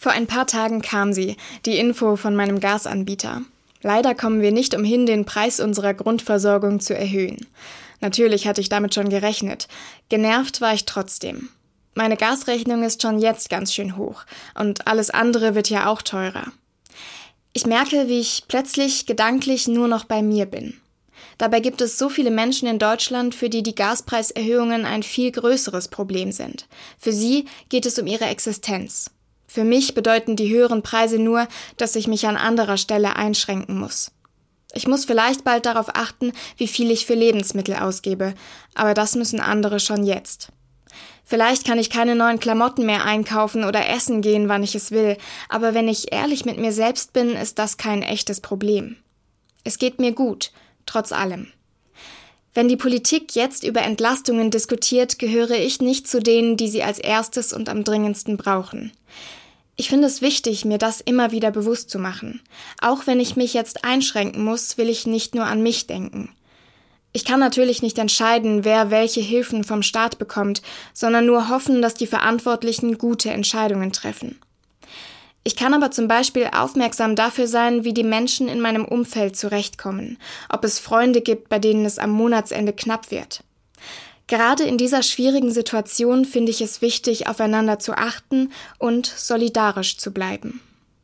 Vor ein paar Tagen kam sie, die Info von meinem Gasanbieter. Leider kommen wir nicht umhin, den Preis unserer Grundversorgung zu erhöhen. Natürlich hatte ich damit schon gerechnet. Genervt war ich trotzdem. Meine Gasrechnung ist schon jetzt ganz schön hoch und alles andere wird ja auch teurer. Ich merke, wie ich plötzlich gedanklich nur noch bei mir bin. Dabei gibt es so viele Menschen in Deutschland, für die die Gaspreiserhöhungen ein viel größeres Problem sind. Für sie geht es um ihre Existenz. Für mich bedeuten die höheren Preise nur, dass ich mich an anderer Stelle einschränken muss. Ich muss vielleicht bald darauf achten, wie viel ich für Lebensmittel ausgebe, aber das müssen andere schon jetzt. Vielleicht kann ich keine neuen Klamotten mehr einkaufen oder essen gehen, wann ich es will, aber wenn ich ehrlich mit mir selbst bin, ist das kein echtes Problem. Es geht mir gut, trotz allem. Wenn die Politik jetzt über Entlastungen diskutiert, gehöre ich nicht zu denen, die sie als erstes und am dringendsten brauchen. Ich finde es wichtig, mir das immer wieder bewusst zu machen. Auch wenn ich mich jetzt einschränken muss, will ich nicht nur an mich denken. Ich kann natürlich nicht entscheiden, wer welche Hilfen vom Staat bekommt, sondern nur hoffen, dass die Verantwortlichen gute Entscheidungen treffen. Ich kann aber zum Beispiel aufmerksam dafür sein, wie die Menschen in meinem Umfeld zurechtkommen, ob es Freunde gibt, bei denen es am Monatsende knapp wird. Gerade in dieser schwierigen Situation finde ich es wichtig, aufeinander zu achten und solidarisch zu bleiben.